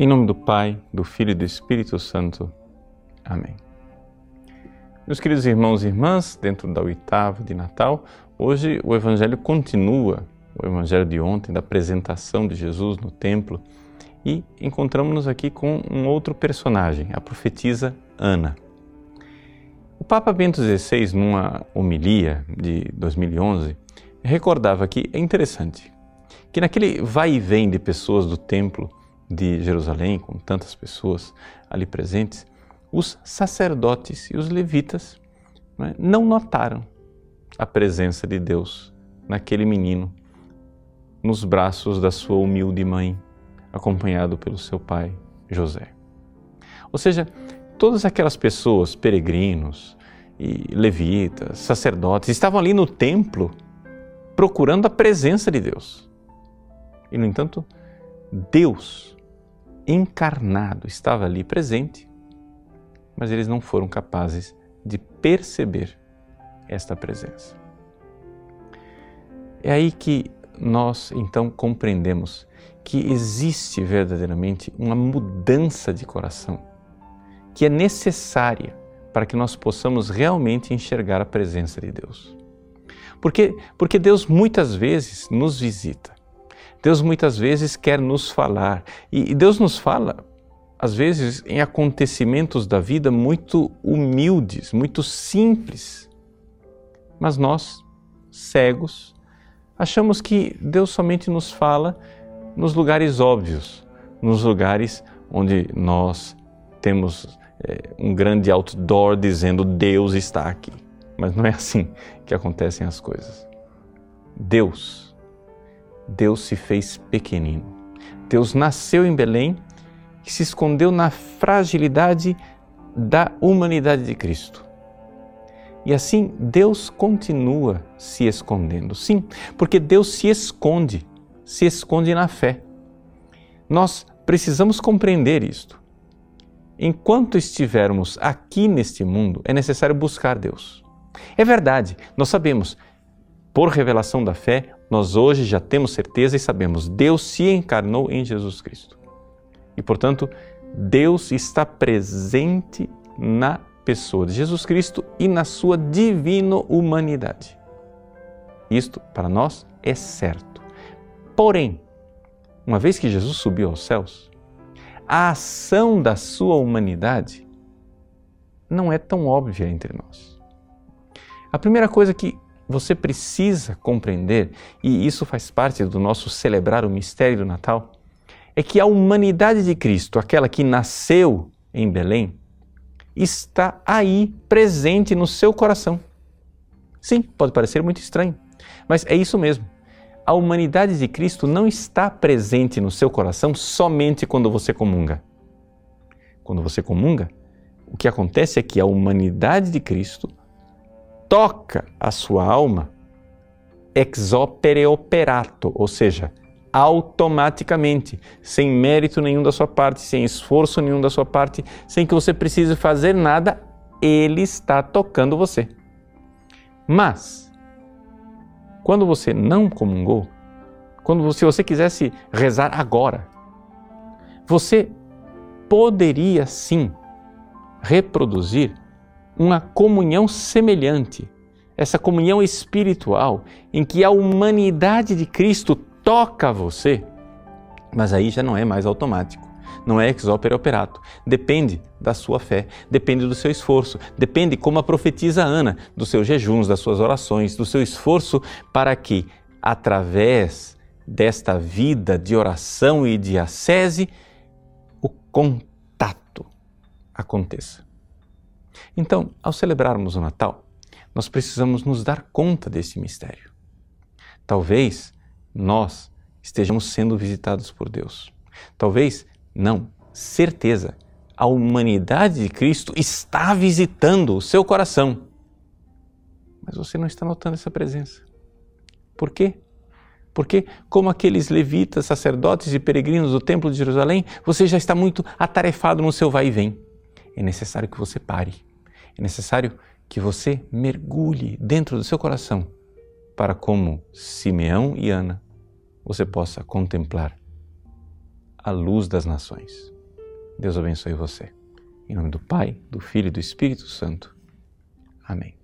Em nome do Pai, do Filho e do Espírito Santo. Amém. Meus queridos irmãos e irmãs, dentro da oitava de Natal, hoje o Evangelho continua, o Evangelho de ontem, da apresentação de Jesus no templo, e encontramos-nos aqui com um outro personagem, a profetisa Ana. O Papa Bento XVI, numa homilia de 2011, recordava que é interessante que naquele vai e vem de pessoas do templo, de Jerusalém, com tantas pessoas ali presentes, os sacerdotes e os levitas né, não notaram a presença de Deus naquele menino, nos braços da sua humilde mãe, acompanhado pelo seu pai José. Ou seja, todas aquelas pessoas, peregrinos e levitas, sacerdotes, estavam ali no templo procurando a presença de Deus. E, no entanto, Deus encarnado estava ali presente, mas eles não foram capazes de perceber esta presença. É aí que nós então compreendemos que existe verdadeiramente uma mudança de coração que é necessária para que nós possamos realmente enxergar a presença de Deus. Porque, porque Deus muitas vezes nos visita Deus muitas vezes quer nos falar e Deus nos fala, às vezes, em acontecimentos da vida muito humildes, muito simples. Mas nós, cegos, achamos que Deus somente nos fala nos lugares óbvios, nos lugares onde nós temos é, um grande outdoor dizendo Deus está aqui. Mas não é assim que acontecem as coisas. Deus Deus se fez pequenino. Deus nasceu em Belém e se escondeu na fragilidade da humanidade de Cristo. E assim Deus continua se escondendo. Sim, porque Deus se esconde, se esconde na fé. Nós precisamos compreender isto. Enquanto estivermos aqui neste mundo, é necessário buscar Deus. É verdade, nós sabemos, por revelação da fé, nós hoje já temos certeza e sabemos, Deus se encarnou em Jesus Cristo. E, portanto, Deus está presente na pessoa de Jesus Cristo e na sua divina humanidade. Isto, para nós, é certo. Porém, uma vez que Jesus subiu aos céus, a ação da sua humanidade não é tão óbvia entre nós. A primeira coisa que você precisa compreender, e isso faz parte do nosso celebrar o mistério do Natal, é que a humanidade de Cristo, aquela que nasceu em Belém, está aí presente no seu coração. Sim, pode parecer muito estranho, mas é isso mesmo. A humanidade de Cristo não está presente no seu coração somente quando você comunga. Quando você comunga, o que acontece é que a humanidade de Cristo toca a sua alma ex opere operato, ou seja, automaticamente, sem mérito nenhum da sua parte, sem esforço nenhum da sua parte, sem que você precise fazer nada, ele está tocando você. Mas, quando você não comungou, quando você, se você quisesse rezar agora, você poderia sim reproduzir uma comunhão semelhante, essa comunhão espiritual em que a humanidade de Cristo toca você, mas aí já não é mais automático. Não é ex opere operato. Depende da sua fé, depende do seu esforço, depende, como a profetiza Ana, dos seus jejuns, das suas orações, do seu esforço para que, através desta vida de oração e de ascese, o contato aconteça. Então, ao celebrarmos o Natal, nós precisamos nos dar conta desse mistério. Talvez nós estejamos sendo visitados por Deus. Talvez, não, certeza, a humanidade de Cristo está visitando o seu coração. Mas você não está notando essa presença. Por quê? Porque, como aqueles levitas, sacerdotes e peregrinos do Templo de Jerusalém, você já está muito atarefado no seu vai e vem. É necessário que você pare é necessário que você mergulhe dentro do seu coração para, como Simeão e Ana, você possa contemplar a luz das nações. Deus abençoe você. Em nome do Pai, do Filho e do Espírito Santo. Amém.